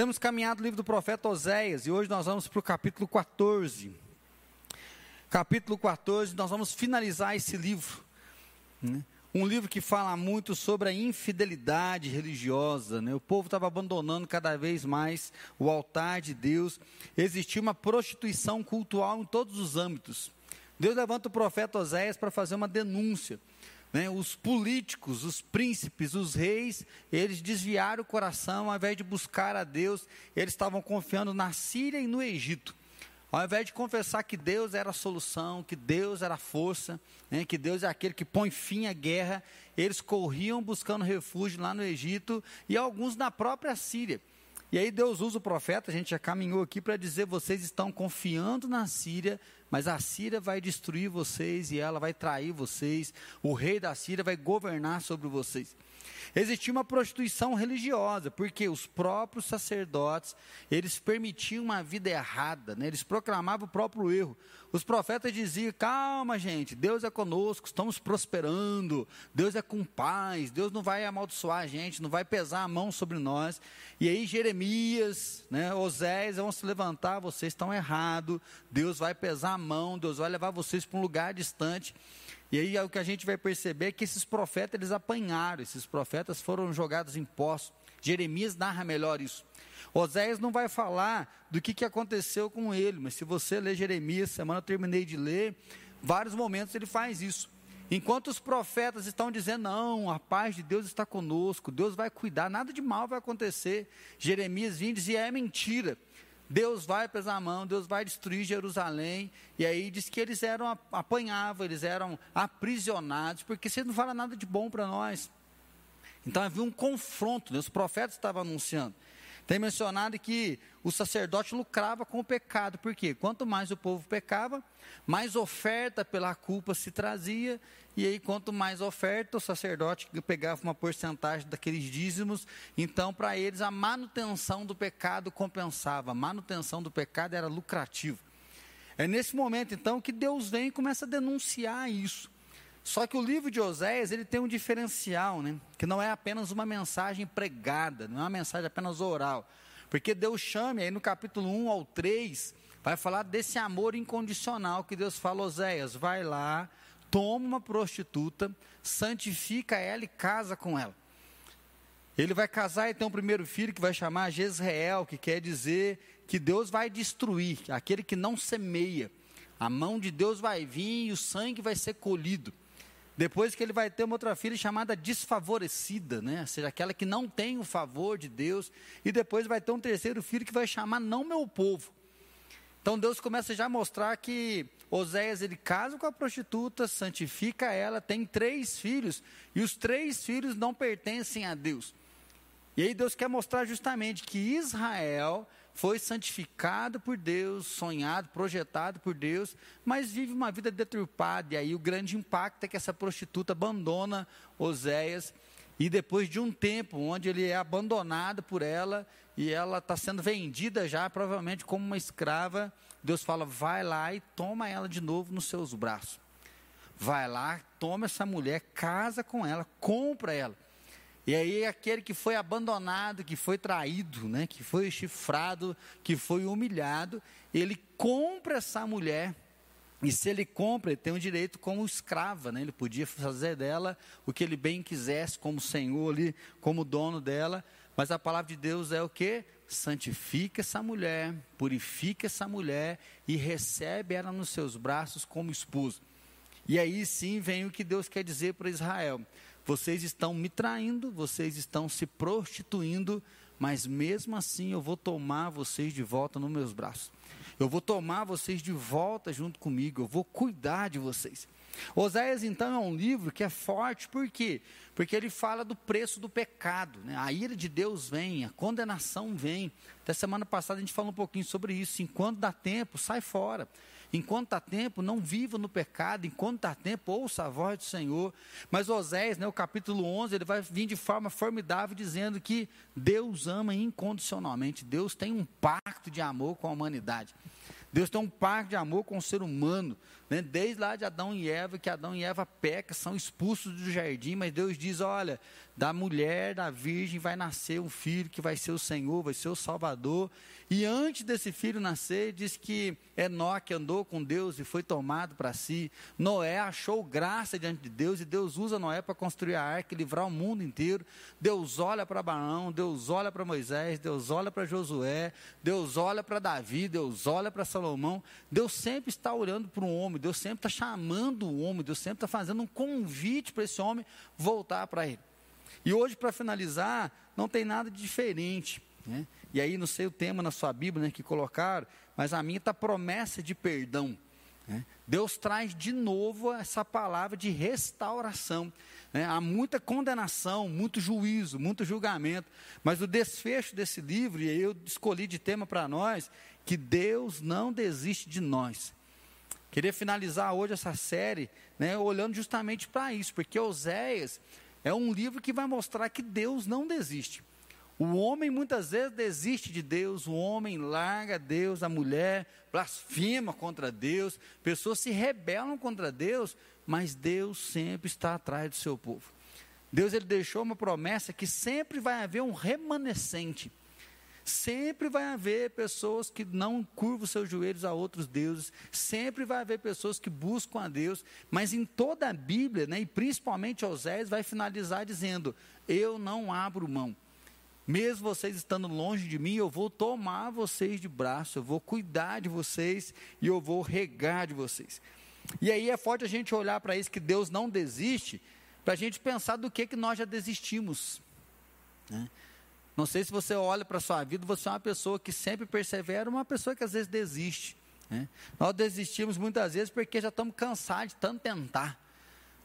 Temos caminhado o livro do profeta Oséias e hoje nós vamos para o capítulo 14. Capítulo 14, nós vamos finalizar esse livro. Né? Um livro que fala muito sobre a infidelidade religiosa. Né? O povo estava abandonando cada vez mais o altar de Deus. Existia uma prostituição cultural em todos os âmbitos. Deus levanta o profeta Oséias para fazer uma denúncia. Né, os políticos, os príncipes, os reis, eles desviaram o coração, ao invés de buscar a Deus, eles estavam confiando na Síria e no Egito. Ao invés de confessar que Deus era a solução, que Deus era a força, né, que Deus é aquele que põe fim à guerra, eles corriam buscando refúgio lá no Egito e alguns na própria Síria. E aí Deus usa o profeta, a gente já caminhou aqui para dizer: vocês estão confiando na Síria, mas a Síria vai destruir vocês e ela vai trair vocês. O rei da Síria vai governar sobre vocês. Existia uma prostituição religiosa, porque os próprios sacerdotes, eles permitiam uma vida errada, né? eles proclamavam o próprio erro. Os profetas diziam: calma, gente, Deus é conosco, estamos prosperando, Deus é com paz, Deus não vai amaldiçoar a gente, não vai pesar a mão sobre nós. E aí, Jeremias, né, Oséias vão se levantar: vocês estão errados, Deus vai pesar a mão, Deus vai levar vocês para um lugar distante. E aí o que a gente vai perceber é que esses profetas eles apanharam, esses profetas foram jogados em poços. Jeremias narra melhor isso. Oséias não vai falar do que, que aconteceu com ele, mas se você ler Jeremias, semana eu terminei de ler, vários momentos ele faz isso. Enquanto os profetas estão dizendo, não, a paz de Deus está conosco, Deus vai cuidar, nada de mal vai acontecer. Jeremias vinha e dizia, é mentira. Deus vai pesar a mão, Deus vai destruir Jerusalém. E aí diz que eles eram apanhavam, eles eram aprisionados, porque você não fala nada de bom para nós. Então havia um confronto, né? os profetas estavam anunciando. Tem mencionado que o sacerdote lucrava com o pecado, porque quanto mais o povo pecava, mais oferta pela culpa se trazia, e aí quanto mais oferta, o sacerdote pegava uma porcentagem daqueles dízimos, então para eles a manutenção do pecado compensava, a manutenção do pecado era lucrativo. É nesse momento então que Deus vem e começa a denunciar isso. Só que o livro de Oséias, ele tem um diferencial, né? Que não é apenas uma mensagem pregada, não é uma mensagem apenas oral. Porque Deus chama, aí no capítulo 1 ao 3, vai falar desse amor incondicional que Deus fala, Oséias, vai lá, toma uma prostituta, santifica ela e casa com ela. Ele vai casar e tem um primeiro filho que vai chamar Jezreel, que quer dizer que Deus vai destruir aquele que não semeia. A mão de Deus vai vir e o sangue vai ser colhido. Depois que ele vai ter uma outra filha chamada desfavorecida, né? Ou seja, aquela que não tem o favor de Deus. E depois vai ter um terceiro filho que vai chamar não meu povo. Então Deus começa já a mostrar que Oséias ele casa com a prostituta, santifica ela, tem três filhos, e os três filhos não pertencem a Deus. E aí Deus quer mostrar justamente que Israel foi santificado por Deus, sonhado, projetado por Deus, mas vive uma vida deturpada. E aí o grande impacto é que essa prostituta abandona Oséias. E depois de um tempo, onde ele é abandonado por ela, e ela está sendo vendida já, provavelmente como uma escrava, Deus fala: vai lá e toma ela de novo nos seus braços. Vai lá, toma essa mulher, casa com ela, compra ela. E aí aquele que foi abandonado, que foi traído, né, que foi chifrado, que foi humilhado, ele compra essa mulher. E se ele compra, ele tem o um direito como escrava, né? Ele podia fazer dela o que ele bem quisesse, como senhor ali, como dono dela. Mas a palavra de Deus é o que? Santifica essa mulher, purifica essa mulher e recebe ela nos seus braços como esposa. E aí sim vem o que Deus quer dizer para Israel. Vocês estão me traindo, vocês estão se prostituindo, mas mesmo assim eu vou tomar vocês de volta nos meus braços. Eu vou tomar vocês de volta junto comigo, eu vou cuidar de vocês. Oséias, então, é um livro que é forte, por quê? Porque ele fala do preço do pecado. Né? A ira de Deus vem, a condenação vem. Até semana passada a gente falou um pouquinho sobre isso. Enquanto dá tempo, sai fora. Enquanto há tempo, não viva no pecado. Enquanto há tempo, ouça a voz do Senhor. Mas Oséias, né, o capítulo 11, ele vai vir de forma formidável dizendo que Deus ama incondicionalmente. Deus tem um pacto de amor com a humanidade. Deus tem um pacto de amor com o ser humano. Né? desde lá de Adão e Eva, que Adão e Eva pecam, são expulsos do jardim, mas Deus diz: olha, da mulher, da virgem, vai nascer um filho que vai ser o Senhor, vai ser o Salvador. E antes desse filho nascer, diz que Enoque andou com Deus e foi tomado para si. Noé achou graça diante de Deus e Deus usa Noé para construir a arca e livrar o mundo inteiro. Deus olha para Abraão, Deus olha para Moisés, Deus olha para Josué, Deus olha para Davi, Deus olha para Salomão. Deus sempre está olhando para um homem, Deus sempre está chamando o homem, Deus sempre está fazendo um convite para esse homem voltar para ele. E hoje, para finalizar, não tem nada de diferente. Né? E aí, não sei o tema na sua Bíblia né, que colocaram, mas a minha está promessa de perdão. Né? Deus traz de novo essa palavra de restauração. Né? Há muita condenação, muito juízo, muito julgamento, mas o desfecho desse livro, e eu escolhi de tema para nós, que Deus não desiste de nós. Queria finalizar hoje essa série, né, olhando justamente para isso, porque Oséias é um livro que vai mostrar que Deus não desiste. O homem muitas vezes desiste de Deus, o homem larga Deus, a mulher blasfema contra Deus, pessoas se rebelam contra Deus, mas Deus sempre está atrás do seu povo. Deus ele deixou uma promessa que sempre vai haver um remanescente. Sempre vai haver pessoas que não curvam seus joelhos a outros deuses, sempre vai haver pessoas que buscam a Deus, mas em toda a Bíblia, né, e principalmente Oséias, vai finalizar dizendo: Eu não abro mão. Mesmo vocês estando longe de mim, eu vou tomar vocês de braço, eu vou cuidar de vocês e eu vou regar de vocês. E aí é forte a gente olhar para isso, que Deus não desiste, para a gente pensar do que, que nós já desistimos. Né? Não sei se você olha para a sua vida, você é uma pessoa que sempre persevera, uma pessoa que às vezes desiste. Né? Nós desistimos muitas vezes porque já estamos cansados de tanto tentar.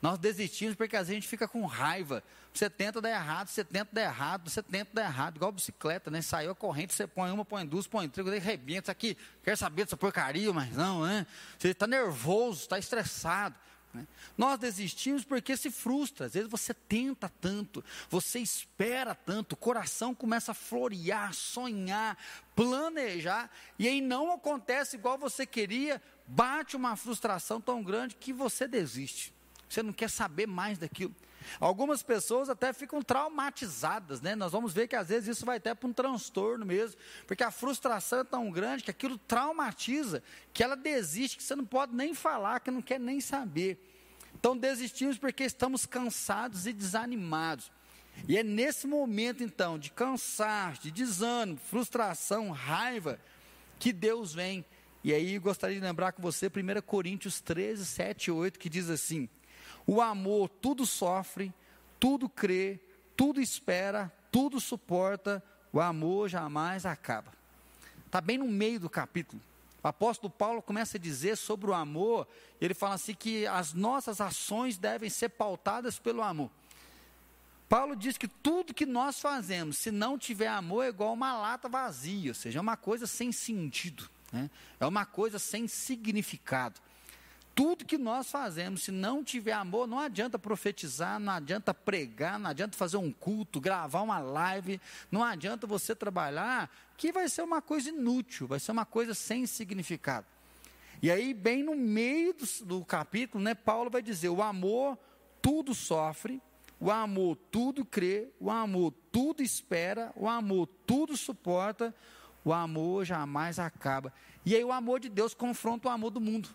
Nós desistimos porque às vezes a gente fica com raiva. Você tenta dar errado, você tenta dar errado, você tenta dar errado, igual bicicleta, né? Saiu a corrente, você põe uma, põe duas, põe três, aí rebenta isso aqui. Quer saber dessa porcaria, mas não, né? Você está nervoso, está estressado. Né? Nós desistimos porque se frustra. Às vezes você tenta tanto, você espera tanto, o coração começa a florear, sonhar, planejar, e aí não acontece igual você queria, bate uma frustração tão grande que você desiste. Você não quer saber mais daquilo. Algumas pessoas até ficam traumatizadas, né? Nós vamos ver que às vezes isso vai até para um transtorno mesmo, porque a frustração é tão grande que aquilo traumatiza, que ela desiste, que você não pode nem falar, que não quer nem saber. Então desistimos porque estamos cansados e desanimados. E é nesse momento então de cansaço, de desânimo, frustração, raiva, que Deus vem. E aí gostaria de lembrar com você 1 Coríntios 13, 7 e 8, que diz assim: o amor tudo sofre, tudo crê, tudo espera, tudo suporta, o amor jamais acaba. Está bem no meio do capítulo. O apóstolo Paulo começa a dizer sobre o amor, ele fala assim que as nossas ações devem ser pautadas pelo amor. Paulo diz que tudo que nós fazemos, se não tiver amor, é igual uma lata vazia, ou seja, é uma coisa sem sentido, né? é uma coisa sem significado. Tudo que nós fazemos, se não tiver amor, não adianta profetizar, não adianta pregar, não adianta fazer um culto, gravar uma live, não adianta você trabalhar, que vai ser uma coisa inútil, vai ser uma coisa sem significado. E aí, bem no meio do, do capítulo, né, Paulo vai dizer: o amor tudo sofre, o amor tudo crê, o amor tudo espera, o amor tudo suporta, o amor jamais acaba. E aí, o amor de Deus confronta o amor do mundo.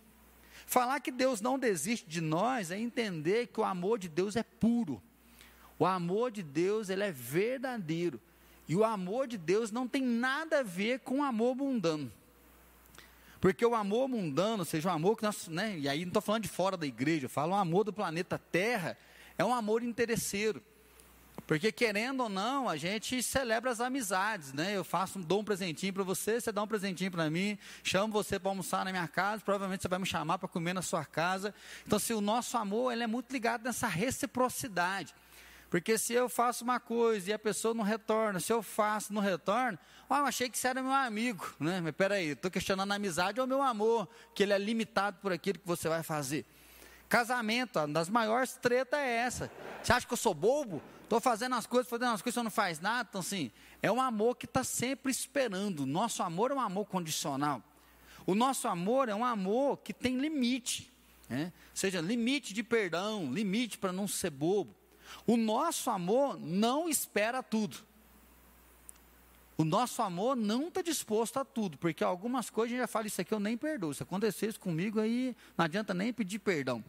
Falar que Deus não desiste de nós é entender que o amor de Deus é puro. O amor de Deus, ele é verdadeiro. E o amor de Deus não tem nada a ver com o amor mundano. Porque o amor mundano, seja o amor que nós, né, e aí não estou falando de fora da igreja, eu falo o amor do planeta Terra, é um amor interesseiro. Porque querendo ou não, a gente celebra as amizades, né? Eu faço, dou um presentinho para você, você dá um presentinho para mim, chamo você para almoçar na minha casa, provavelmente você vai me chamar para comer na sua casa. Então, se o nosso amor, ele é muito ligado nessa reciprocidade. Porque se eu faço uma coisa e a pessoa não retorna, se eu faço não retorna, oh, eu achei que você era meu amigo, né? Mas peraí, estou questionando a amizade ou meu amor, que ele é limitado por aquilo que você vai fazer. Casamento, uma das maiores tretas é essa. Você acha que eu sou bobo? Estou fazendo as coisas, fazendo as coisas, você não faz nada. Então, assim, é um amor que está sempre esperando. Nosso amor é um amor condicional. O nosso amor é um amor que tem limite. né? seja limite de perdão, limite para não ser bobo. O nosso amor não espera tudo. O nosso amor não está disposto a tudo, porque algumas coisas a gente já fala, isso aqui eu nem perdoo. Se acontecesse comigo, aí não adianta nem pedir perdão.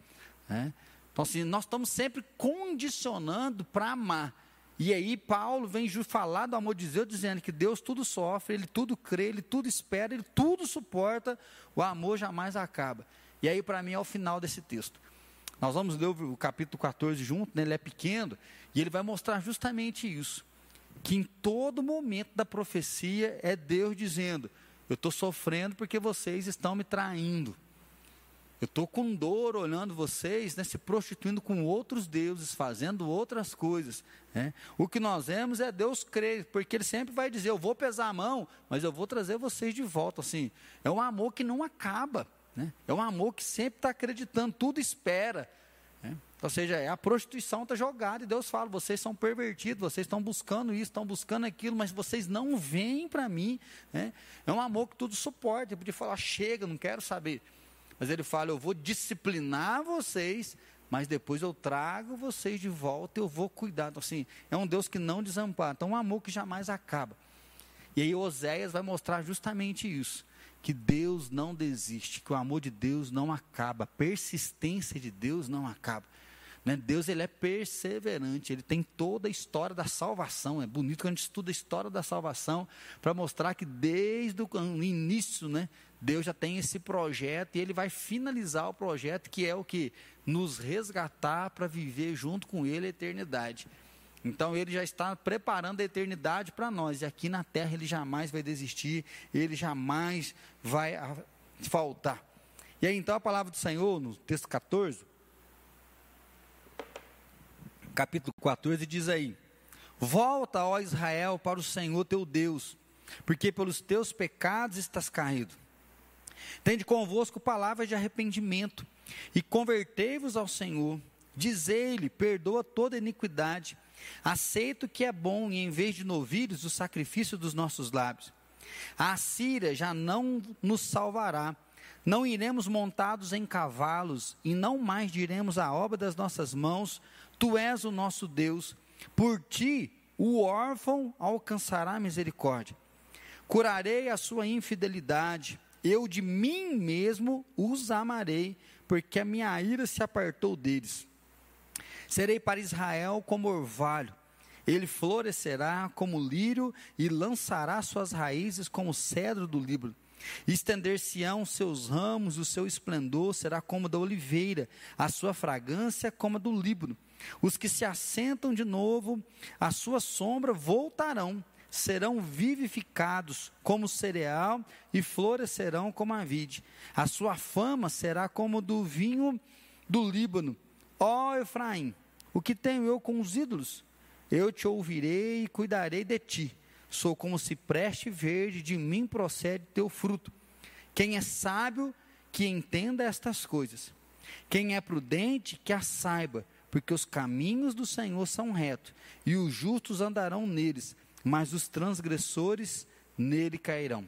Né? Então, assim, nós estamos sempre condicionando para amar. E aí Paulo vem falar do amor de Deus, dizendo que Deus tudo sofre, Ele tudo crê, Ele tudo espera, Ele tudo suporta, o amor jamais acaba. E aí para mim é o final desse texto. Nós vamos ler o capítulo 14 junto, né? ele é pequeno, e ele vai mostrar justamente isso. Que em todo momento da profecia é Deus dizendo: Eu estou sofrendo porque vocês estão me traindo. Eu estou com dor olhando vocês né, se prostituindo com outros deuses, fazendo outras coisas. Né? O que nós vemos é Deus crer, porque Ele sempre vai dizer: Eu vou pesar a mão, mas eu vou trazer vocês de volta. Assim, é um amor que não acaba. Né? É um amor que sempre está acreditando, tudo espera. Né? Ou seja, é a prostituição está jogada e Deus fala: vocês são pervertidos, vocês estão buscando isso, estão buscando aquilo, mas vocês não vêm para mim. Né? É um amor que tudo suporta. Eu podia falar: chega, não quero saber. Mas ele fala: eu vou disciplinar vocês, mas depois eu trago vocês de volta, eu vou cuidar. Então, assim, é um Deus que não desampara. Então, um amor que jamais acaba. E aí Oséias vai mostrar justamente isso. Que Deus não desiste, que o amor de Deus não acaba, a persistência de Deus não acaba. Né? Deus ele é perseverante, ele tem toda a história da salvação. É bonito quando a gente estuda a história da salvação para mostrar que desde o início né, Deus já tem esse projeto e ele vai finalizar o projeto, que é o que? Nos resgatar para viver junto com ele a eternidade. Então ele já está preparando a eternidade para nós. E aqui na terra ele jamais vai desistir, ele jamais vai faltar. E aí então a palavra do Senhor, no texto 14, capítulo 14, diz aí: Volta, ó Israel, para o Senhor teu Deus, porque pelos teus pecados estás caído. Tende convosco palavras de arrependimento e convertei-vos ao Senhor. Dizei-lhe: perdoa toda iniquidade. Aceito que é bom e em vez de novilhos o sacrifício dos nossos lábios. A Síria já não nos salvará. Não iremos montados em cavalos e não mais diremos a obra das nossas mãos. Tu és o nosso Deus. Por ti o órfão alcançará misericórdia. Curarei a sua infidelidade eu de mim mesmo os amarei, porque a minha ira se apartou deles. Serei para Israel como orvalho, ele florescerá como lírio e lançará suas raízes como cedro do Líbano. Estender-se-ão seus ramos, o seu esplendor será como da oliveira, a sua fragrância como a do Líbano. Os que se assentam de novo, a sua sombra voltarão serão vivificados como cereal e florescerão como a vide. A sua fama será como do vinho do Líbano. Ó Efraim, o que tenho eu com os ídolos? Eu te ouvirei e cuidarei de ti. Sou como cipreste verde, de mim procede teu fruto. Quem é sábio, que entenda estas coisas. Quem é prudente, que a saiba, porque os caminhos do Senhor são retos, e os justos andarão neles mas os transgressores nele cairão.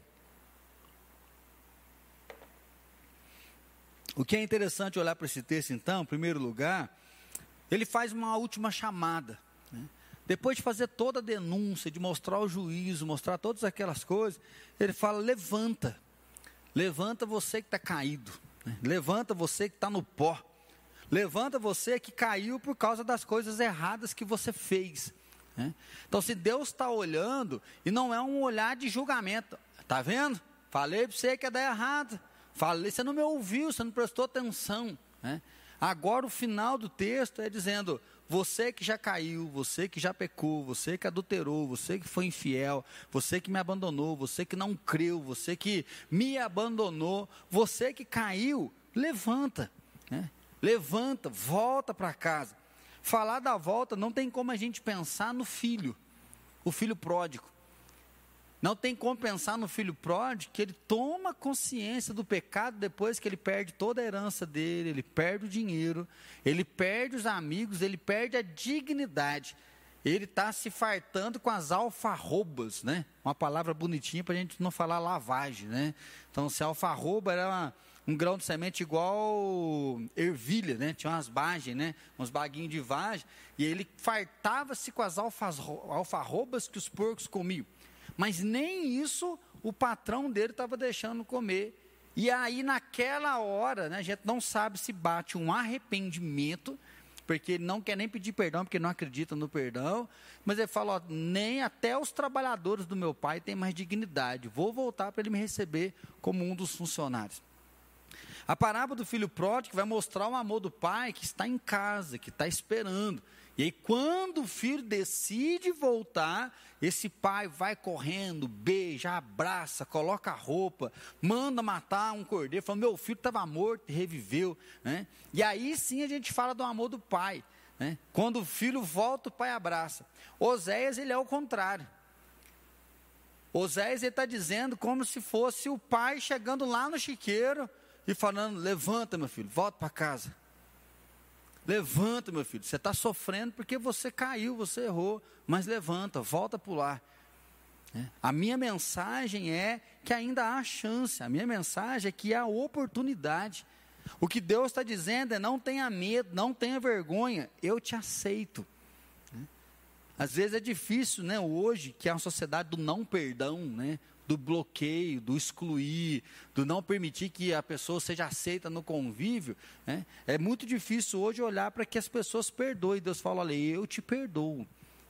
O que é interessante olhar para esse texto, então, em primeiro lugar, ele faz uma última chamada. Né? Depois de fazer toda a denúncia, de mostrar o juízo, mostrar todas aquelas coisas, ele fala: levanta, levanta você que está caído, né? levanta você que está no pó, levanta você que caiu por causa das coisas erradas que você fez. Né? Então, se Deus está olhando, e não é um olhar de julgamento, está vendo? Falei para você que ia dar errado. Falei, você não me ouviu, você não prestou atenção. Né? Agora, o final do texto é dizendo: você que já caiu, você que já pecou, você que adulterou, você que foi infiel, você que me abandonou, você que não creu, você que me abandonou, você que caiu, levanta. Né? Levanta, volta para casa. Falar da volta não tem como a gente pensar no filho, o filho pródigo. Não tem como pensar no filho pródigo que ele toma consciência do pecado depois que ele perde toda a herança dele, ele perde o dinheiro, ele perde os amigos, ele perde a dignidade. ele está se fartando com as alfarrobas, né? Uma palavra bonitinha para a gente não falar lavagem, né? Então, se alfarroba era uma, um grão de semente igual ervilha, né? Tinha umas bagens, né? Uns baguinhos de vagem. E ele fartava-se com as alfarrobas que os porcos comiam. Mas nem isso o patrão dele estava deixando comer. E aí, naquela hora, né, a gente não sabe se bate um arrependimento porque ele não quer nem pedir perdão, porque não acredita no perdão. Mas ele fala: ó, nem até os trabalhadores do meu pai têm mais dignidade. Vou voltar para ele me receber como um dos funcionários. A parábola do filho pródigo vai mostrar o amor do pai que está em casa, que está esperando. E aí, quando o filho decide voltar, esse pai vai correndo, beija, abraça, coloca a roupa, manda matar um cordeiro, fala: Meu filho estava morto reviveu. Né? E aí sim a gente fala do amor do pai. Né? Quando o filho volta, o pai abraça. Oséias, ele é o contrário. Oséias, ele está dizendo como se fosse o pai chegando lá no chiqueiro e falando: Levanta, meu filho, volta para casa. Levanta, meu filho. Você está sofrendo porque você caiu, você errou. Mas levanta, volta a pular. É. A minha mensagem é que ainda há chance. A minha mensagem é que há oportunidade. O que Deus está dizendo é: não tenha medo, não tenha vergonha, eu te aceito. É. Às vezes é difícil, né, hoje, que é uma sociedade do não perdão, né? Do bloqueio, do excluir, do não permitir que a pessoa seja aceita no convívio, né? é muito difícil hoje olhar para que as pessoas perdoem. Deus fala: olha, eu te perdoo.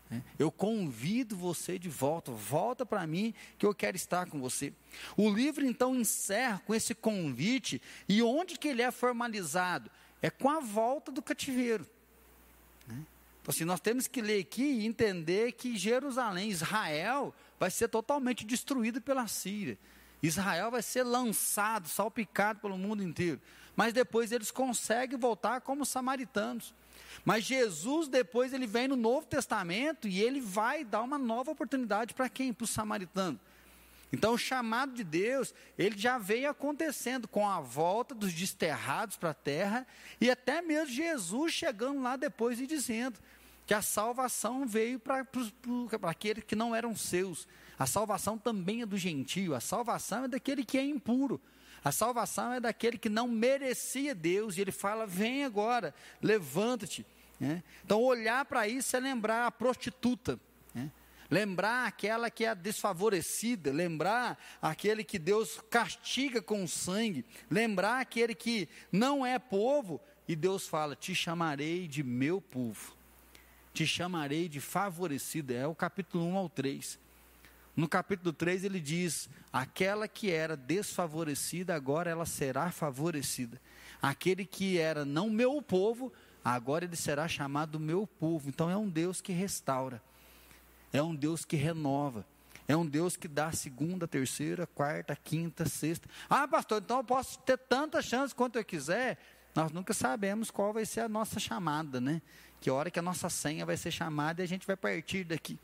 Né? Eu convido você de volta, volta para mim que eu quero estar com você. O livro então encerra com esse convite, e onde que ele é formalizado? É com a volta do cativeiro. Né? Então, assim, nós temos que ler aqui e entender que Jerusalém, Israel, vai ser totalmente destruído pela Síria. Israel vai ser lançado, salpicado pelo mundo inteiro. Mas depois eles conseguem voltar como samaritanos. Mas Jesus, depois, ele vem no Novo Testamento e ele vai dar uma nova oportunidade para quem? Para os samaritanos. Então, o chamado de Deus, ele já veio acontecendo com a volta dos desterrados para a terra e até mesmo Jesus chegando lá depois e dizendo: que a salvação veio para aqueles que não eram seus. A salvação também é do gentio, a salvação é daquele que é impuro. A salvação é daquele que não merecia Deus, e ele fala: vem agora, levanta-te. Né? Então, olhar para isso é lembrar a prostituta, né? lembrar aquela que é desfavorecida, lembrar aquele que Deus castiga com sangue, lembrar aquele que não é povo, e Deus fala: te chamarei de meu povo te chamarei de favorecida. É o capítulo 1 ao 3. No capítulo 3 ele diz: aquela que era desfavorecida, agora ela será favorecida. Aquele que era não meu povo, agora ele será chamado meu povo. Então é um Deus que restaura, é um Deus que renova. É um Deus que dá segunda, terceira, quarta, quinta, sexta. Ah, pastor, então eu posso ter tantas chances quanto eu quiser. Nós nunca sabemos qual vai ser a nossa chamada, né? Que hora que a nossa senha vai ser chamada e a gente vai partir daqui.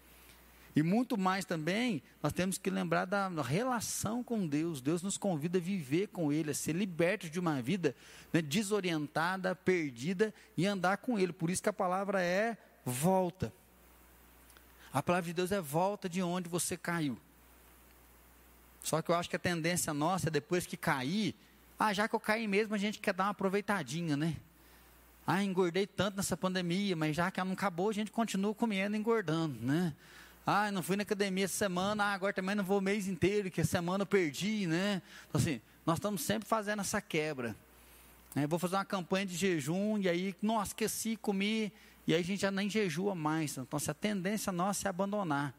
E muito mais também, nós temos que lembrar da relação com Deus. Deus nos convida a viver com Ele, a ser libertos de uma vida né, desorientada, perdida e andar com Ele. Por isso que a palavra é volta. A palavra de Deus é volta de onde você caiu. Só que eu acho que a tendência nossa é depois que cair, ah, já que eu caí mesmo, a gente quer dar uma aproveitadinha, né? Ah, engordei tanto nessa pandemia, mas já que ela não acabou, a gente continua comendo e engordando, né? Ah, não fui na academia essa semana, ah, agora também não vou o mês inteiro, que a semana eu perdi, né? Então, assim, nós estamos sempre fazendo essa quebra. É, vou fazer uma campanha de jejum, e aí, nossa, esqueci, comi, e aí a gente já nem jejua mais. Então, assim, a tendência nossa é abandonar.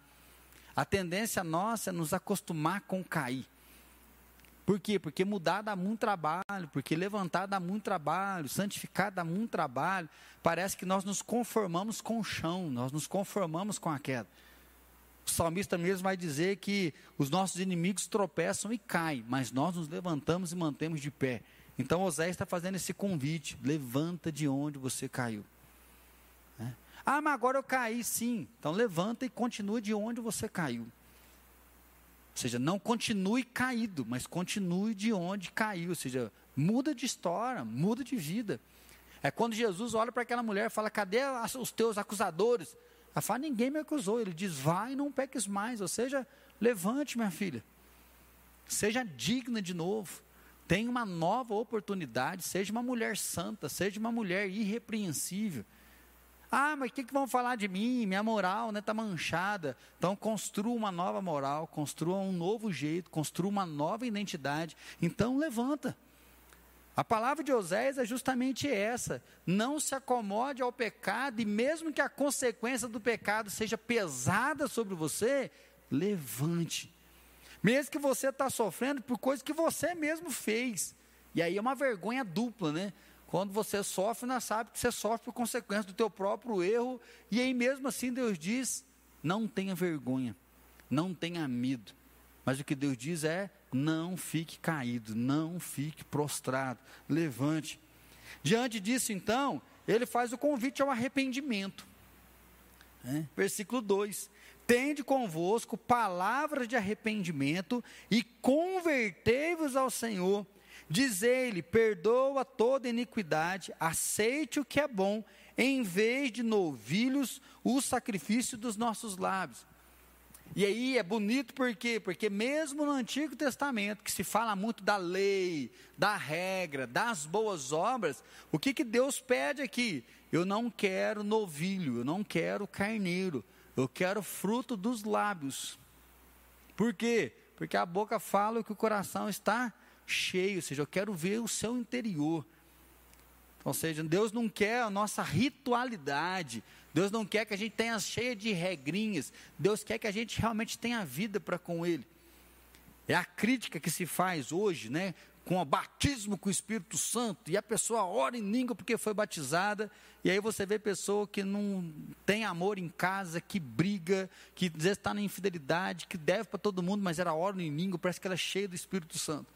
A tendência nossa é nos acostumar com cair. Por quê? Porque mudar dá muito trabalho, porque levantar dá muito trabalho, santificar dá muito trabalho. Parece que nós nos conformamos com o chão, nós nos conformamos com a queda. O salmista mesmo vai dizer que os nossos inimigos tropeçam e caem, mas nós nos levantamos e mantemos de pé. Então Oséias está fazendo esse convite: levanta de onde você caiu. É. Ah, mas agora eu caí, sim. Então levanta e continua de onde você caiu. Seja, não continue caído, mas continue de onde caiu. Ou seja, muda de história, muda de vida. É quando Jesus olha para aquela mulher e fala: Cadê os teus acusadores? Ela fala: ninguém me acusou. Ele diz: vai não peques mais. Ou seja, levante, minha filha. Seja digna de novo. Tenha uma nova oportunidade. Seja uma mulher santa. Seja uma mulher irrepreensível. Ah, mas o que, que vão falar de mim? Minha moral está né, tá manchada. Então, construa uma nova moral, construa um novo jeito, construa uma nova identidade. Então, levanta. A palavra de Oséias é justamente essa: não se acomode ao pecado, e mesmo que a consequência do pecado seja pesada sobre você, levante. Mesmo que você está sofrendo por coisas que você mesmo fez. E aí é uma vergonha dupla, né? Quando você sofre, não sabe que você sofre por consequência do teu próprio erro. E aí mesmo assim Deus diz: não tenha vergonha, não tenha medo. Mas o que Deus diz é: não fique caído, não fique prostrado, levante. Diante disso, então, ele faz o convite ao arrependimento. É, versículo 2: Tende convosco palavras de arrependimento e convertei-vos ao Senhor Dizei-lhe: perdoa toda iniquidade, aceite o que é bom, em vez de novilhos, o sacrifício dos nossos lábios. E aí é bonito por quê? Porque mesmo no Antigo Testamento, que se fala muito da lei, da regra, das boas obras, o que, que Deus pede aqui? Eu não quero novilho, eu não quero carneiro, eu quero fruto dos lábios. Por quê? Porque a boca fala o que o coração está cheio, ou seja, eu quero ver o seu interior. Ou seja, Deus não quer a nossa ritualidade, Deus não quer que a gente tenha cheia de regrinhas, Deus quer que a gente realmente tenha vida para com Ele. É a crítica que se faz hoje, né? Com o batismo com o Espírito Santo, e a pessoa ora em língua porque foi batizada, e aí você vê pessoa que não tem amor em casa, que briga, que às vezes está na infidelidade, que deve para todo mundo, mas ela ora em língua, parece que ela é cheia do Espírito Santo.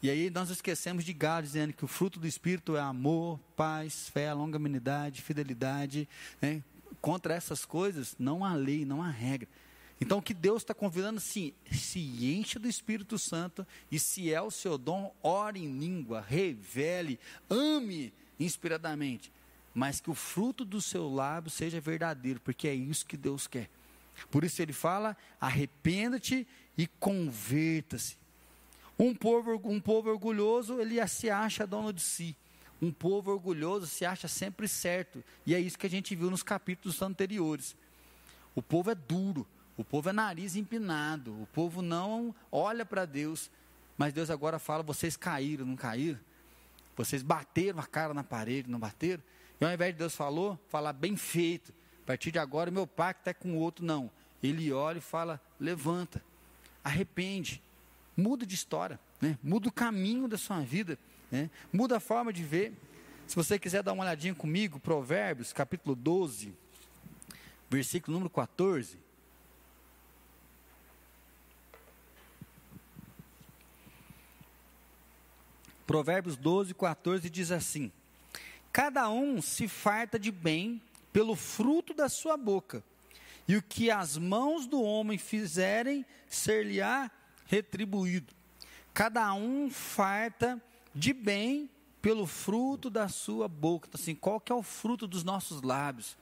E aí nós esquecemos de Galo, dizendo que o fruto do Espírito é amor, paz, fé, longanimidade, fidelidade. Né? Contra essas coisas não há lei, não há regra. Então o que Deus está convidando, sim, se enche do Espírito Santo e se é o seu dom, ore em língua, revele, ame inspiradamente. Mas que o fruto do seu lábio seja verdadeiro, porque é isso que Deus quer. Por isso ele fala: arrependa-te e converta-se. Um povo, um povo orgulhoso, ele se acha dono de si. Um povo orgulhoso se acha sempre certo. E é isso que a gente viu nos capítulos anteriores. O povo é duro, o povo é nariz empinado, o povo não olha para Deus. Mas Deus agora fala: vocês caíram, não caíram? Vocês bateram a cara na parede, não bateram? E ao invés de Deus falou, falar bem feito. A partir de agora, meu pacto é com o outro, não. Ele olha e fala: levanta, arrepende, muda de história, né? muda o caminho da sua vida, né? muda a forma de ver. Se você quiser dar uma olhadinha comigo, Provérbios, capítulo 12, versículo número 14. Provérbios 12, 14 diz assim: Cada um se farta de bem pelo fruto da sua boca, e o que as mãos do homem fizerem, ser-lhe-á retribuído. Cada um farta de bem pelo fruto da sua boca. Então, assim, qual que é o fruto dos nossos lábios?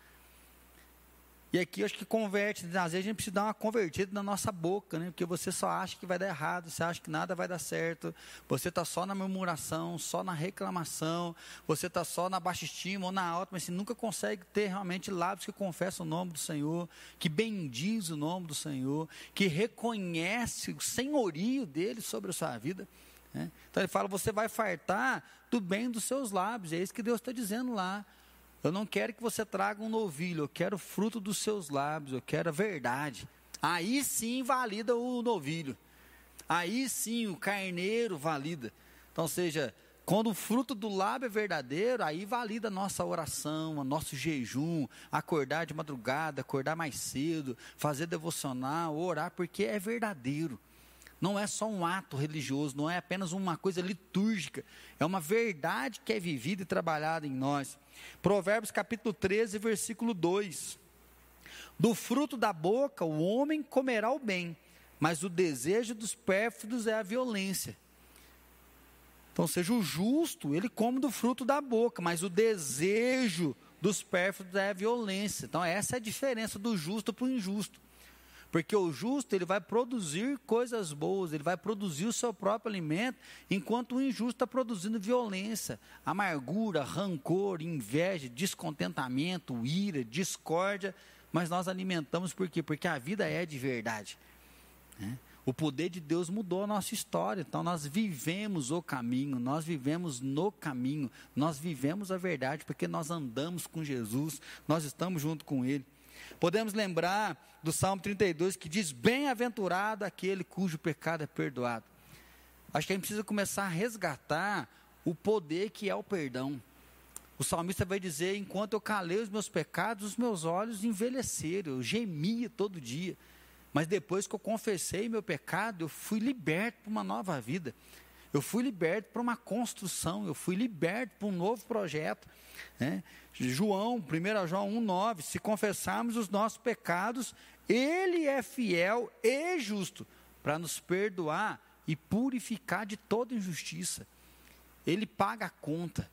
E aqui eu acho que converte, às vezes a gente precisa dar uma convertida na nossa boca, né? Porque você só acha que vai dar errado, você acha que nada vai dar certo, você está só na murmuração, só na reclamação, você está só na baixa estima ou na alta, mas você nunca consegue ter realmente lábios que confessam o nome do Senhor, que bendiz o nome do Senhor, que reconhece o senhorio dele sobre a sua vida. Né? Então ele fala: você vai fartar do bem dos seus lábios, é isso que Deus está dizendo lá. Eu não quero que você traga um novilho, eu quero o fruto dos seus lábios, eu quero a verdade. Aí sim valida o novilho. Aí sim o carneiro valida. Então, seja, quando o fruto do lábio é verdadeiro, aí valida a nossa oração, o nosso jejum, acordar de madrugada, acordar mais cedo, fazer devocional, orar, porque é verdadeiro. Não é só um ato religioso, não é apenas uma coisa litúrgica, é uma verdade que é vivida e trabalhada em nós. Provérbios capítulo 13, versículo 2. Do fruto da boca o homem comerá o bem, mas o desejo dos pérfidos é a violência. Então, seja o justo, ele come do fruto da boca, mas o desejo dos pérfidos é a violência. Então, essa é a diferença do justo para o injusto. Porque o justo, ele vai produzir coisas boas, ele vai produzir o seu próprio alimento, enquanto o injusto está produzindo violência, amargura, rancor, inveja, descontentamento, ira, discórdia. Mas nós alimentamos por quê? Porque a vida é de verdade. Né? O poder de Deus mudou a nossa história. Então nós vivemos o caminho, nós vivemos no caminho, nós vivemos a verdade, porque nós andamos com Jesus, nós estamos junto com Ele. Podemos lembrar do Salmo 32 que diz: Bem-aventurado aquele cujo pecado é perdoado. Acho que a gente precisa começar a resgatar o poder que é o perdão. O salmista vai dizer: Enquanto eu calei os meus pecados, os meus olhos envelheceram, eu gemia todo dia. Mas depois que eu confessei meu pecado, eu fui liberto para uma nova vida. Eu fui liberto para uma construção, eu fui liberto para um novo projeto. Né? João, 1 João 1,9: se confessarmos os nossos pecados, Ele é fiel e justo para nos perdoar e purificar de toda injustiça. Ele paga a conta,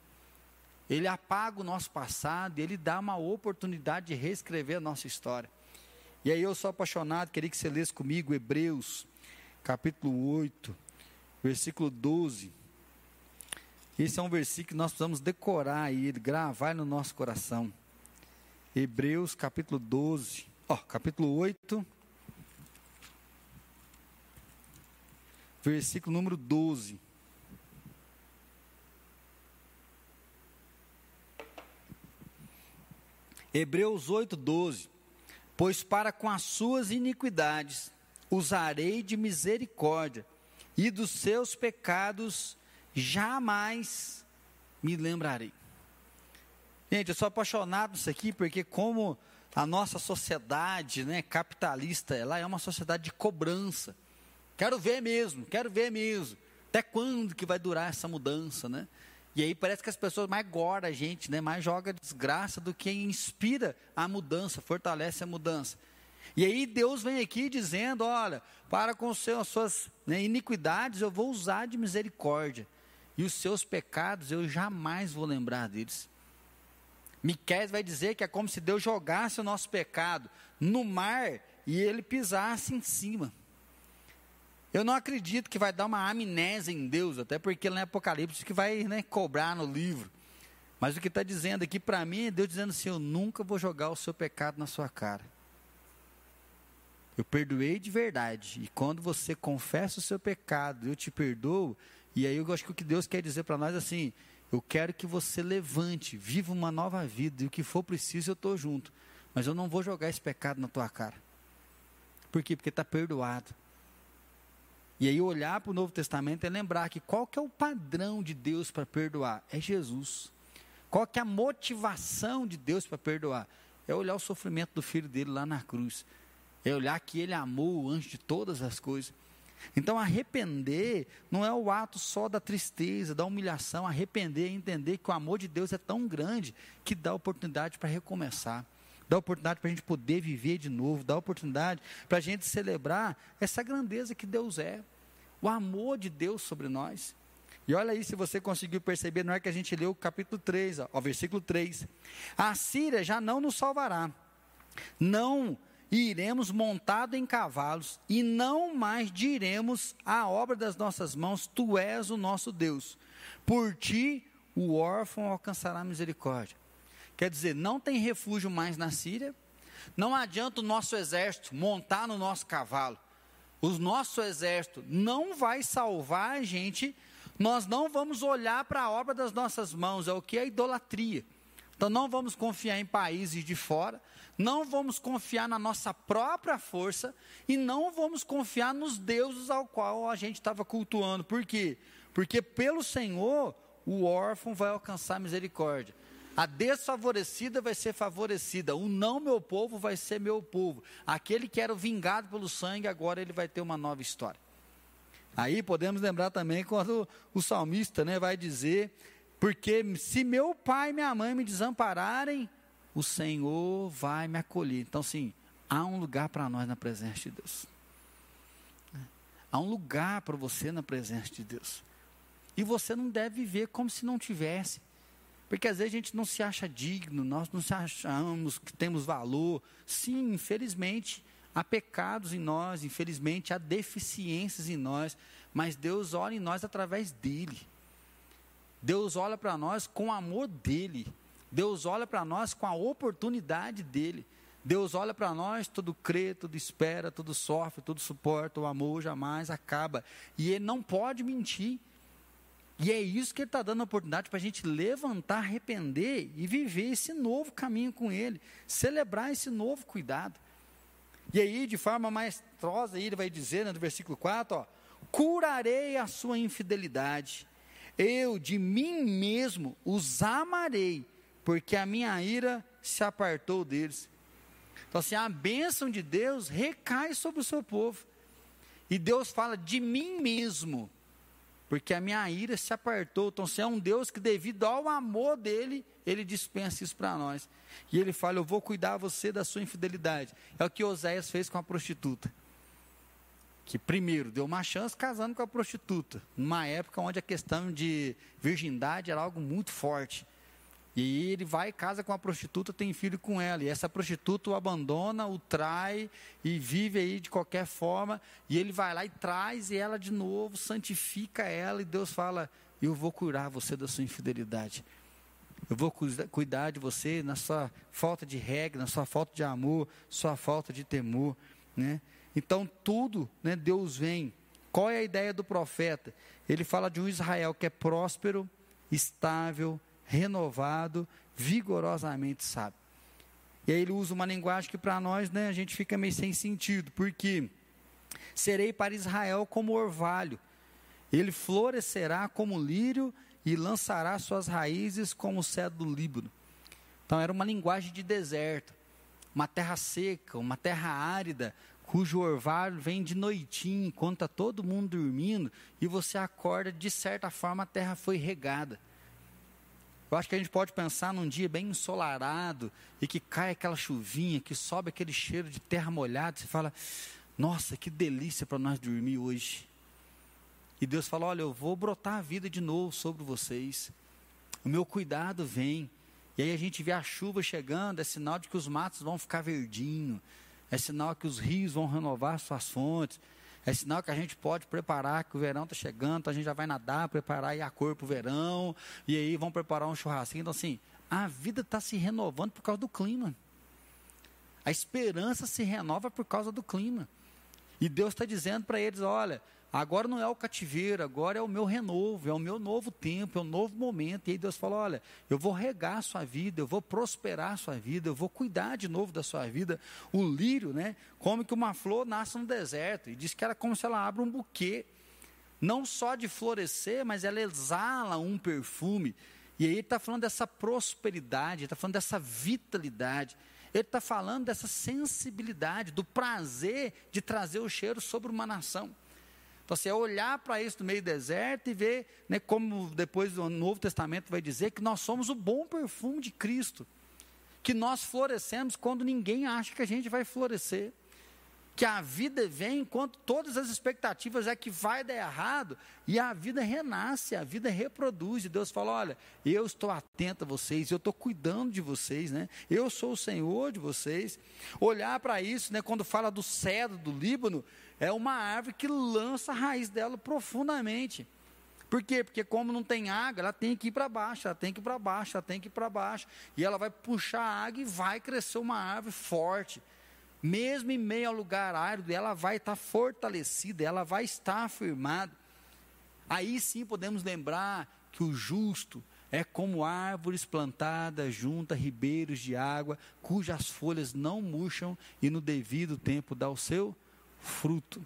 Ele apaga o nosso passado, Ele dá uma oportunidade de reescrever a nossa história. E aí eu sou apaixonado, queria que você lesse comigo Hebreus, capítulo 8, versículo 12. Esse é um versículo que nós precisamos decorar e gravar no nosso coração. Hebreus, capítulo 12, ó, capítulo 8, versículo número 12. Hebreus 8, 12 pois para com as suas iniquidades usarei de misericórdia, e dos seus pecados jamais me lembrarei. Gente, eu sou apaixonado nisso aqui, porque como a nossa sociedade né, capitalista, ela é uma sociedade de cobrança. Quero ver mesmo, quero ver mesmo. Até quando que vai durar essa mudança, né? E aí parece que as pessoas mais gordam a gente, né? mais joga desgraça do que inspira a mudança, fortalece a mudança. E aí Deus vem aqui dizendo: olha, para com as suas né, iniquidades eu vou usar de misericórdia, e os seus pecados eu jamais vou lembrar deles. Miqués vai dizer que é como se Deus jogasse o nosso pecado no mar e ele pisasse em cima. Eu não acredito que vai dar uma amnésia em Deus, até porque não é Apocalipse que vai né, cobrar no livro. Mas o que está dizendo aqui para mim é Deus dizendo assim: Eu nunca vou jogar o seu pecado na sua cara. Eu perdoei de verdade. E quando você confessa o seu pecado, eu te perdoo. E aí eu acho que o que Deus quer dizer para nós é assim: eu quero que você levante, viva uma nova vida. E o que for preciso, eu estou junto. Mas eu não vou jogar esse pecado na tua cara. Por quê? Porque está perdoado. E aí olhar para o Novo Testamento é lembrar que qual que é o padrão de Deus para perdoar? É Jesus. Qual que é a motivação de Deus para perdoar? É olhar o sofrimento do filho dele lá na cruz. É olhar que ele amou antes de todas as coisas. Então, arrepender não é o ato só da tristeza, da humilhação. Arrepender é entender que o amor de Deus é tão grande que dá oportunidade para recomeçar dá oportunidade para a gente poder viver de novo, dá oportunidade para a gente celebrar essa grandeza que Deus é, o amor de Deus sobre nós. E olha aí se você conseguiu perceber, não é que a gente leu o capítulo 3, ó, ó, versículo 3. A Síria já não nos salvará, não iremos montado em cavalos, e não mais diremos à obra das nossas mãos, Tu és o nosso Deus. Por ti o órfão alcançará misericórdia. Quer dizer, não tem refúgio mais na Síria, não adianta o nosso exército montar no nosso cavalo. O nosso exército não vai salvar a gente, nós não vamos olhar para a obra das nossas mãos, é o que é idolatria. Então não vamos confiar em países de fora, não vamos confiar na nossa própria força e não vamos confiar nos deuses ao qual a gente estava cultuando. Por quê? Porque pelo Senhor o órfão vai alcançar misericórdia. A desfavorecida vai ser favorecida. O não meu povo vai ser meu povo. Aquele que era vingado pelo sangue, agora ele vai ter uma nova história. Aí podemos lembrar também quando o salmista né, vai dizer: Porque se meu pai e minha mãe me desampararem, o Senhor vai me acolher. Então, sim, há um lugar para nós na presença de Deus. Há um lugar para você na presença de Deus. E você não deve viver como se não tivesse. Porque às vezes a gente não se acha digno, nós não se achamos que temos valor. Sim, infelizmente, há pecados em nós, infelizmente, há deficiências em nós, mas Deus olha em nós através dele. Deus olha para nós com o amor dele. Deus olha para nós com a oportunidade dele. Deus olha para nós, tudo crê, tudo espera, tudo sofre, tudo suporta, o amor jamais acaba. E ele não pode mentir. E é isso que ele está dando a oportunidade para a gente levantar, arrepender e viver esse novo caminho com ele, celebrar esse novo cuidado. E aí, de forma maestrosa, ele vai dizer né, no versículo 4: ó, curarei a sua infidelidade, eu de mim mesmo os amarei, porque a minha ira se apartou deles. Então, assim, a bênção de Deus recai sobre o seu povo. E Deus fala de mim mesmo, porque a minha ira se apartou. Então, se é um Deus que, devido ao amor dele, ele dispensa isso para nós. E ele fala: Eu vou cuidar você da sua infidelidade. É o que Oséias fez com a prostituta. Que primeiro deu uma chance casando com a prostituta, numa época onde a questão de virgindade era algo muito forte. E ele vai e casa com a prostituta, tem filho com ela. E essa prostituta o abandona, o trai e vive aí de qualquer forma. E ele vai lá e traz ela de novo, santifica ela. E Deus fala: Eu vou curar você da sua infidelidade. Eu vou cuidar de você na sua falta de regra, na sua falta de amor, sua falta de temor. Né? Então, tudo, né, Deus vem. Qual é a ideia do profeta? Ele fala de um Israel que é próspero, estável, renovado, vigorosamente sábio. E aí ele usa uma linguagem que para nós, né, a gente fica meio sem sentido, porque serei para Israel como orvalho, ele florescerá como lírio e lançará suas raízes como o cedro do Líbano. Então era uma linguagem de deserto, uma terra seca, uma terra árida, cujo orvalho vem de noitinho, enquanto está todo mundo dormindo, e você acorda, de certa forma a terra foi regada. Eu acho que a gente pode pensar num dia bem ensolarado e que cai aquela chuvinha, que sobe aquele cheiro de terra molhada, você fala: "Nossa, que delícia para nós dormir hoje". E Deus fala: "Olha, eu vou brotar a vida de novo sobre vocês. O meu cuidado vem". E aí a gente vê a chuva chegando, é sinal de que os matos vão ficar verdinho, é sinal que os rios vão renovar suas fontes, é sinal que a gente pode preparar, que o verão está chegando, então a gente já vai nadar, preparar a cor para o verão, e aí vão preparar um churrasquinho. Então, assim, a vida está se renovando por causa do clima. A esperança se renova por causa do clima. E Deus está dizendo para eles: olha, Agora não é o cativeiro, agora é o meu renovo, é o meu novo tempo, é o novo momento. E aí Deus falou: olha, eu vou regar a sua vida, eu vou prosperar a sua vida, eu vou cuidar de novo da sua vida. O lírio, né? Como que uma flor nasce no deserto. E diz que era como se ela abre um buquê. Não só de florescer, mas ela exala um perfume. E aí ele está falando dessa prosperidade, está falando dessa vitalidade. Ele está falando dessa sensibilidade, do prazer de trazer o cheiro sobre uma nação. Então, você é olhar para isso no meio do deserto e ver, né, como depois o Novo Testamento vai dizer, que nós somos o bom perfume de Cristo. Que nós florescemos quando ninguém acha que a gente vai florescer. Que a vida vem enquanto todas as expectativas é que vai dar errado, e a vida renasce, a vida reproduz. E Deus fala: olha, eu estou atento a vocês, eu estou cuidando de vocês, né? eu sou o Senhor de vocês. Olhar para isso, né, quando fala do cedro do Líbano, é uma árvore que lança a raiz dela profundamente. Por quê? Porque como não tem água, ela tem que ir para baixo, ela tem que ir para baixo, ela tem que ir para baixo. E ela vai puxar a água e vai crescer uma árvore forte. Mesmo em meio ao lugar árido, ela vai estar fortalecida, ela vai estar afirmada. Aí sim podemos lembrar que o justo é como árvores plantadas junto a ribeiros de água, cujas folhas não murcham e no devido tempo dá o seu fruto.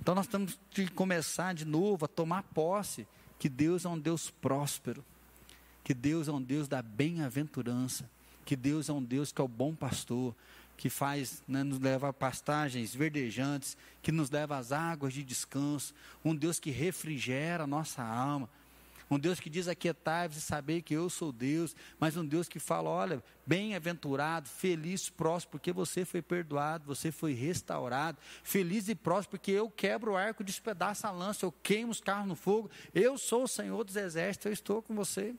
Então nós temos que começar de novo a tomar posse que Deus é um Deus próspero, que Deus é um Deus da bem-aventurança, que Deus é um Deus que é o bom pastor, que faz, né, nos leva a pastagens verdejantes, que nos leva às águas de descanso, um Deus que refrigera a nossa alma, um Deus que diz aquietai-vos e saber que eu sou Deus, mas um Deus que fala, olha, bem-aventurado, feliz, próspero, porque você foi perdoado, você foi restaurado, feliz e próspero, porque eu quebro o arco, despedaço a lança, eu queimo os carros no fogo, eu sou o Senhor dos exércitos, eu estou com você.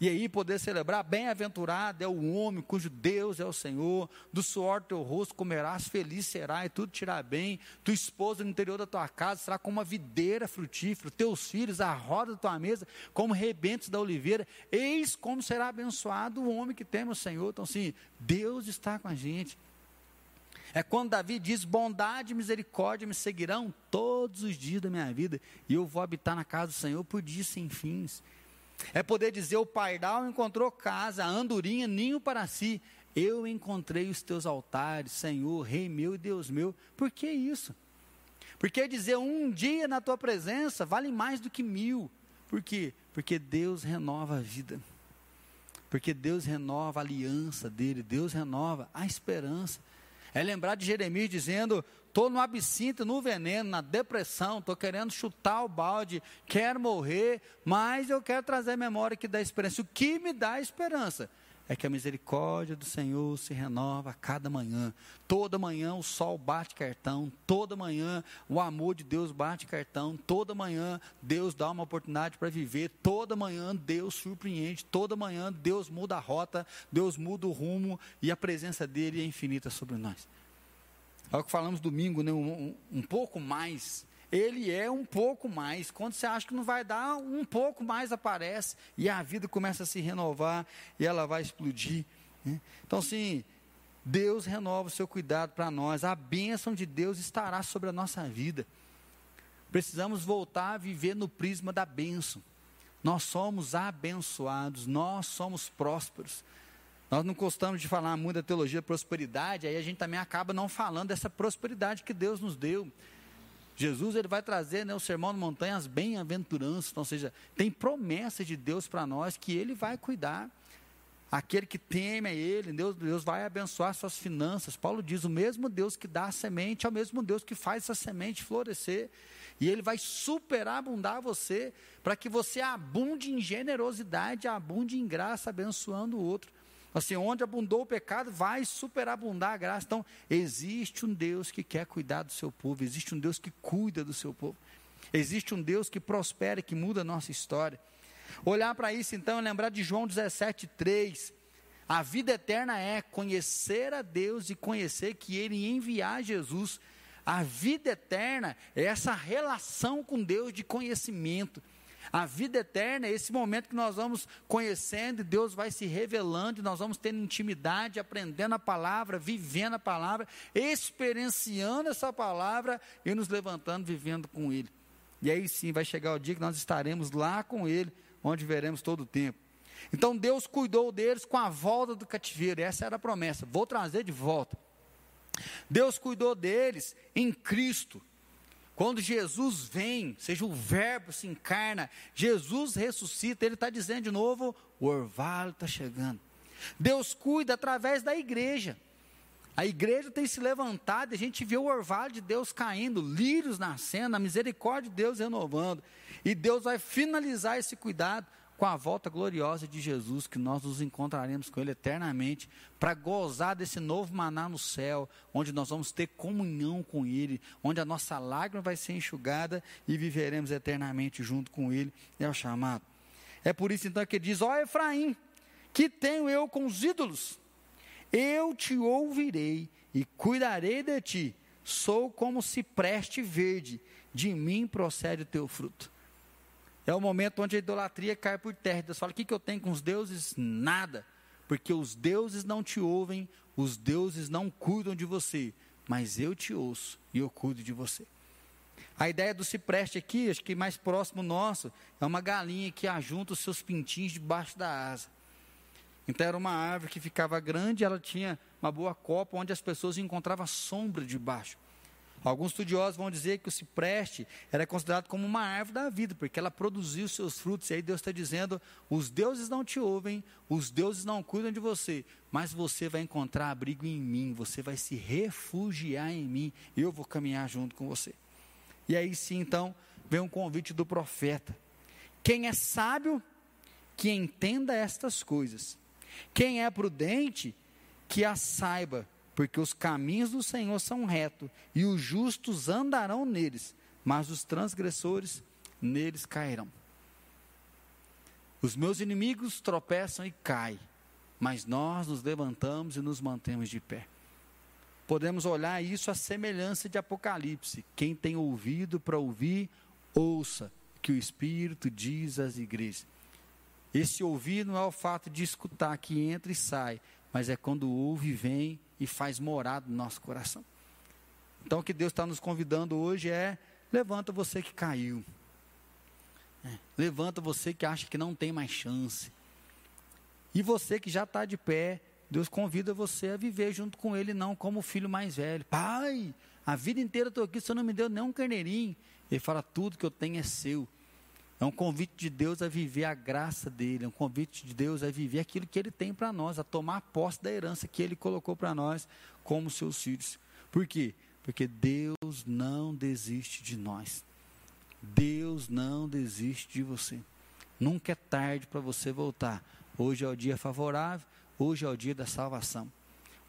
E aí poder celebrar, bem-aventurado é o homem cujo Deus é o Senhor, do suor do teu rosto comerás, feliz será e tudo te irá bem, tua esposa no interior da tua casa será como uma videira frutífera, teus filhos à roda da tua mesa, como rebentos da oliveira, eis como será abençoado o homem que teme o Senhor. Então, sim, Deus está com a gente. É quando Davi diz: bondade e misericórdia me seguirão todos os dias da minha vida, e eu vou habitar na casa do Senhor por dias sem fins. É poder dizer: o pardal encontrou casa, a andorinha ninho para si. Eu encontrei os teus altares, Senhor, Rei meu e Deus meu. Por que isso? Porque dizer um dia na tua presença vale mais do que mil. Por quê? Porque Deus renova a vida. Porque Deus renova a aliança dele, Deus renova a esperança. É lembrar de Jeremias dizendo: estou no absinto, no veneno, na depressão, estou querendo chutar o balde, quero morrer, mas eu quero trazer memória que dá esperança. O que me dá esperança? É que a misericórdia do Senhor se renova a cada manhã. Toda manhã o sol bate cartão, toda manhã o amor de Deus bate cartão, toda manhã Deus dá uma oportunidade para viver, toda manhã Deus surpreende, toda manhã Deus muda a rota, Deus muda o rumo e a presença dele é infinita sobre nós. É o que falamos domingo, né? um, um, um pouco mais. Ele é um pouco mais. Quando você acha que não vai dar, um pouco mais aparece e a vida começa a se renovar e ela vai explodir. Né? Então, assim, Deus renova o seu cuidado para nós. A bênção de Deus estará sobre a nossa vida. Precisamos voltar a viver no prisma da bênção. Nós somos abençoados, nós somos prósperos. Nós não gostamos de falar muito da teologia da prosperidade, aí a gente também acaba não falando dessa prosperidade que Deus nos deu. Jesus ele vai trazer né, o sermão da montanha as bem-aventuranças, então, ou seja, tem promessa de Deus para nós que Ele vai cuidar. Aquele que teme a Ele, Deus, Deus vai abençoar suas finanças. Paulo diz: o mesmo Deus que dá a semente é o mesmo Deus que faz essa semente florescer. E Ele vai superabundar você, para que você abunde em generosidade, abunde em graça, abençoando o outro. Assim, onde abundou o pecado, vai superabundar a graça. Então, existe um Deus que quer cuidar do seu povo, existe um Deus que cuida do seu povo. Existe um Deus que prospera, que muda a nossa história. Olhar para isso então é lembrar de João 17, 3. A vida eterna é conhecer a Deus e conhecer que Ele enviar Jesus. A vida eterna é essa relação com Deus de conhecimento. A vida eterna é esse momento que nós vamos conhecendo e Deus vai se revelando, e nós vamos tendo intimidade, aprendendo a palavra, vivendo a palavra, experienciando essa palavra e nos levantando, vivendo com Ele. E aí sim vai chegar o dia que nós estaremos lá com Ele, onde veremos todo o tempo. Então Deus cuidou deles com a volta do cativeiro, essa era a promessa: vou trazer de volta. Deus cuidou deles em Cristo. Quando Jesus vem, seja o Verbo se encarna, Jesus ressuscita, ele está dizendo de novo: o orvalho está chegando. Deus cuida através da igreja. A igreja tem se levantado, e a gente vê o orvalho de Deus caindo, lírios nascendo, a misericórdia de Deus renovando. E Deus vai finalizar esse cuidado com a volta gloriosa de Jesus, que nós nos encontraremos com Ele eternamente, para gozar desse novo maná no céu, onde nós vamos ter comunhão com Ele, onde a nossa lágrima vai ser enxugada e viveremos eternamente junto com Ele. É o chamado. É por isso então que ele diz: Ó oh, Efraim, que tenho eu com os ídolos? Eu te ouvirei e cuidarei de ti. Sou como cipreste verde, de mim procede o teu fruto. É o momento onde a idolatria cai por terra. Deus fala: o que, que eu tenho com os deuses? Nada. Porque os deuses não te ouvem, os deuses não cuidam de você, mas eu te ouço e eu cuido de você. A ideia do cipreste aqui, acho que mais próximo nosso, é uma galinha que ajunta os seus pintinhos debaixo da asa. Então era uma árvore que ficava grande, ela tinha uma boa copa onde as pessoas encontravam sombra debaixo. Alguns estudiosos vão dizer que o cipreste era considerado como uma árvore da vida, porque ela produziu seus frutos. E aí Deus está dizendo: os deuses não te ouvem, os deuses não cuidam de você, mas você vai encontrar abrigo em mim, você vai se refugiar em mim, eu vou caminhar junto com você. E aí sim, então, vem um convite do profeta. Quem é sábio, que entenda estas coisas. Quem é prudente, que as saiba, porque os caminhos do Senhor são retos, e os justos andarão neles, mas os transgressores neles cairão. Os meus inimigos tropeçam e caem, mas nós nos levantamos e nos mantemos de pé. Podemos olhar isso à semelhança de Apocalipse. Quem tem ouvido para ouvir, ouça que o Espírito diz às igrejas. Esse ouvir não é o fato de escutar que entra e sai, mas é quando ouve, vem e faz morada no nosso coração. Então o que Deus está nos convidando hoje é: levanta você que caiu. É, levanta você que acha que não tem mais chance. E você que já está de pé, Deus convida você a viver junto com Ele, não como o filho mais velho. Pai, a vida inteira estou aqui, você não me deu nem um carneirinho. Ele fala: tudo que eu tenho é seu. É um convite de Deus a viver a graça dele, é um convite de Deus a viver aquilo que ele tem para nós, a tomar posse da herança que ele colocou para nós como seus filhos. Por quê? Porque Deus não desiste de nós. Deus não desiste de você. Nunca é tarde para você voltar. Hoje é o dia favorável, hoje é o dia da salvação.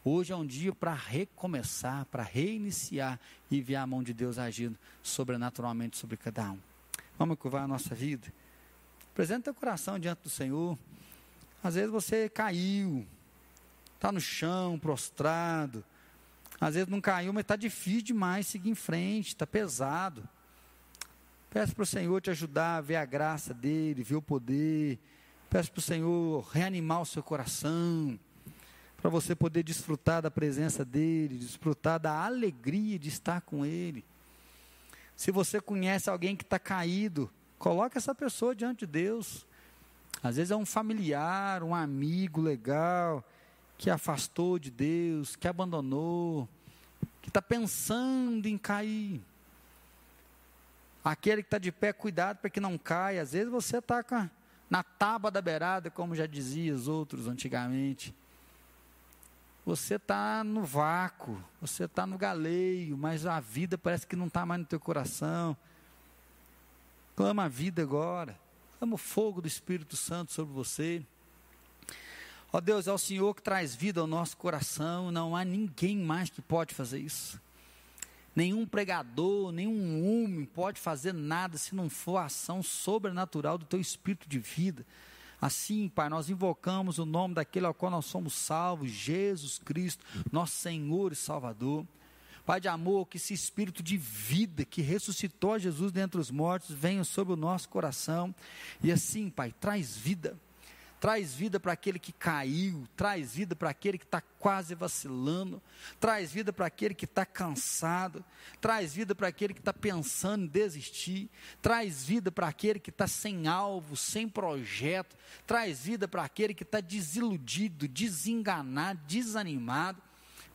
Hoje é um dia para recomeçar, para reiniciar e ver a mão de Deus agindo sobrenaturalmente sobre cada um. Vamos curvar a nossa vida. Apresenta teu coração diante do Senhor. Às vezes você caiu, está no chão, prostrado. Às vezes não caiu, mas está difícil demais seguir em frente, está pesado. Peço para o Senhor te ajudar a ver a graça dele, ver o poder. Peço para o Senhor reanimar o seu coração, para você poder desfrutar da presença dele, desfrutar da alegria de estar com ele. Se você conhece alguém que está caído, coloque essa pessoa diante de Deus. Às vezes é um familiar, um amigo legal, que afastou de Deus, que abandonou, que está pensando em cair. Aquele que está de pé, cuidado para que não caia. Às vezes você está na tábua da beirada, como já diziam os outros antigamente. Você está no vácuo, você está no galeio, mas a vida parece que não está mais no teu coração. Clama a vida agora. Clama o fogo do Espírito Santo sobre você. Ó Deus, é o Senhor que traz vida ao nosso coração. Não há ninguém mais que pode fazer isso. Nenhum pregador, nenhum homem pode fazer nada se não for a ação sobrenatural do teu espírito de vida. Assim, Pai, nós invocamos o nome daquele ao qual nós somos salvos, Jesus Cristo, nosso Senhor e Salvador. Pai de amor, que esse espírito de vida que ressuscitou Jesus dentre os mortos venha sobre o nosso coração. E assim, Pai, traz vida traz vida para aquele que caiu, traz vida para aquele que está quase vacilando, traz vida para aquele que está cansado, traz vida para aquele que está pensando em desistir, traz vida para aquele que está sem alvo, sem projeto, traz vida para aquele que está desiludido, desenganado, desanimado.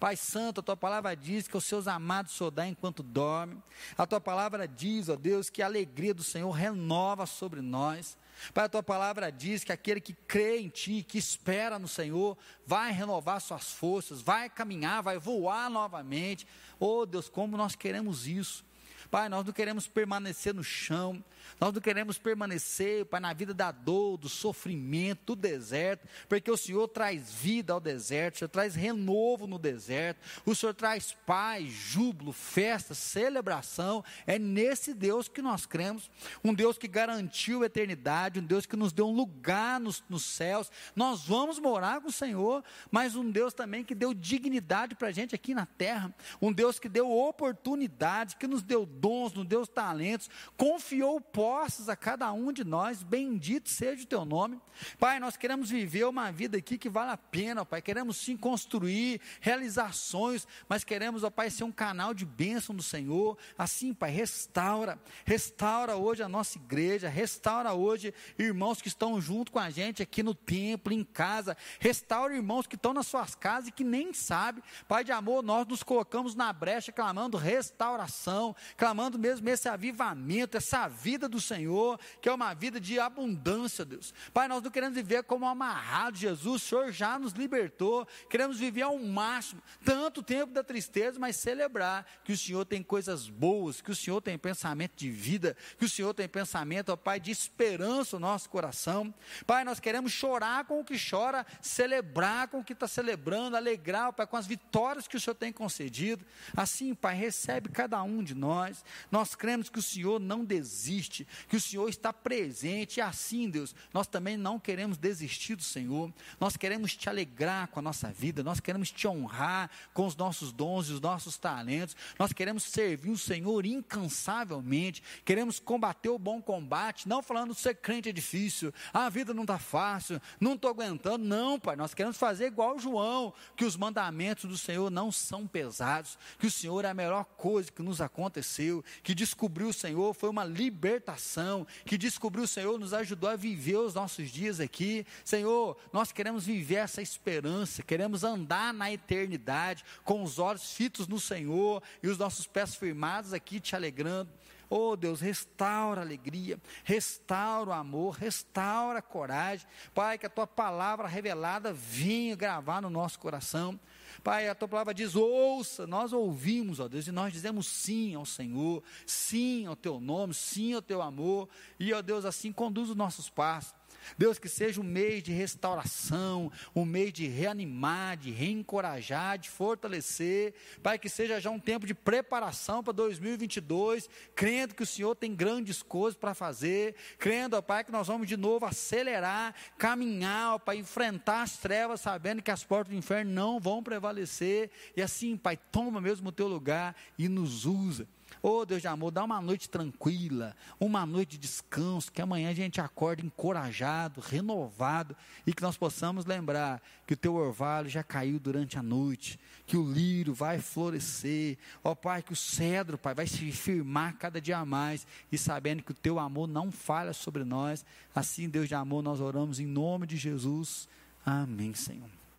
Pai Santo, a tua palavra diz que os seus amados sodar enquanto dormem. A tua palavra diz, ó Deus, que a alegria do Senhor renova sobre nós. Pai, a tua palavra diz que aquele que crê em ti, que espera no Senhor, vai renovar suas forças, vai caminhar, vai voar novamente. Oh Deus, como nós queremos isso. Pai, nós não queremos permanecer no chão, nós não queremos permanecer, Pai, na vida da dor, do sofrimento, do deserto, porque o Senhor traz vida ao deserto, o Senhor traz renovo no deserto, o Senhor traz paz, júbilo, festa, celebração. É nesse Deus que nós cremos, um Deus que garantiu a eternidade, um Deus que nos deu um lugar nos, nos céus. Nós vamos morar com o Senhor, mas um Deus também que deu dignidade para a gente aqui na terra, um Deus que deu oportunidade, que nos deu dons, nos deu talentos, confiou posses a cada um de nós, bendito seja o teu nome. Pai, nós queremos viver uma vida aqui que vale a pena, Pai, queremos sim construir, realizar sonhos, mas queremos, ó Pai, ser um canal de bênção do Senhor. Assim, Pai, restaura, restaura hoje a nossa igreja, restaura hoje irmãos que estão junto com a gente aqui no templo, em casa, restaura irmãos que estão nas suas casas e que nem sabem, Pai de amor, nós nos colocamos na brecha clamando restauração, clamando clamando mesmo esse avivamento, essa vida do Senhor, que é uma vida de abundância, Deus. Pai, nós não queremos viver como amarrados, Jesus, o Senhor já nos libertou, queremos viver ao máximo, tanto tempo da tristeza, mas celebrar que o Senhor tem coisas boas, que o Senhor tem pensamento de vida, que o Senhor tem pensamento, ó Pai, de esperança no nosso coração. Pai, nós queremos chorar com o que chora, celebrar com o que está celebrando, alegrar, Pai, com as vitórias que o Senhor tem concedido. Assim, Pai, recebe cada um de nós. Nós cremos que o Senhor não desiste, que o Senhor está presente, e assim, Deus, nós também não queremos desistir do Senhor. Nós queremos te alegrar com a nossa vida, nós queremos te honrar com os nossos dons e os nossos talentos. Nós queremos servir o Senhor incansavelmente, queremos combater o bom combate, não falando ser crente é difícil, a vida não está fácil, não estou aguentando, não, Pai, nós queremos fazer igual João, que os mandamentos do Senhor não são pesados, que o Senhor é a melhor coisa que nos aconteceu, que descobrir o Senhor foi uma libertação, que descobrir o Senhor nos ajudou a viver os nossos dias aqui. Senhor, nós queremos viver essa esperança, queremos andar na eternidade com os olhos fitos no Senhor e os nossos pés firmados aqui te alegrando. Oh Deus, restaura a alegria, restaura o amor, restaura a coragem. Pai, que a tua palavra revelada venha gravar no nosso coração. Pai, a tua palavra diz: ouça, nós ouvimos, ó Deus, e nós dizemos sim ao Senhor, sim ao teu nome, sim ao teu amor, e ó Deus, assim conduz os nossos passos. Deus, que seja um mês de restauração, um mês de reanimar, de reencorajar, de fortalecer. Pai, que seja já um tempo de preparação para 2022, crendo que o Senhor tem grandes coisas para fazer, crendo, ó Pai, que nós vamos de novo acelerar, caminhar, para enfrentar as trevas, sabendo que as portas do inferno não vão prevalecer. E assim, Pai, toma mesmo o teu lugar e nos usa. Oh Deus de amor, dá uma noite tranquila, uma noite de descanso, que amanhã a gente acorde encorajado, renovado e que nós possamos lembrar que o teu orvalho já caiu durante a noite, que o lírio vai florescer, ó oh, Pai, que o cedro, Pai, vai se firmar cada dia mais e sabendo que o teu amor não falha sobre nós. Assim, Deus de amor, nós oramos em nome de Jesus. Amém, Senhor.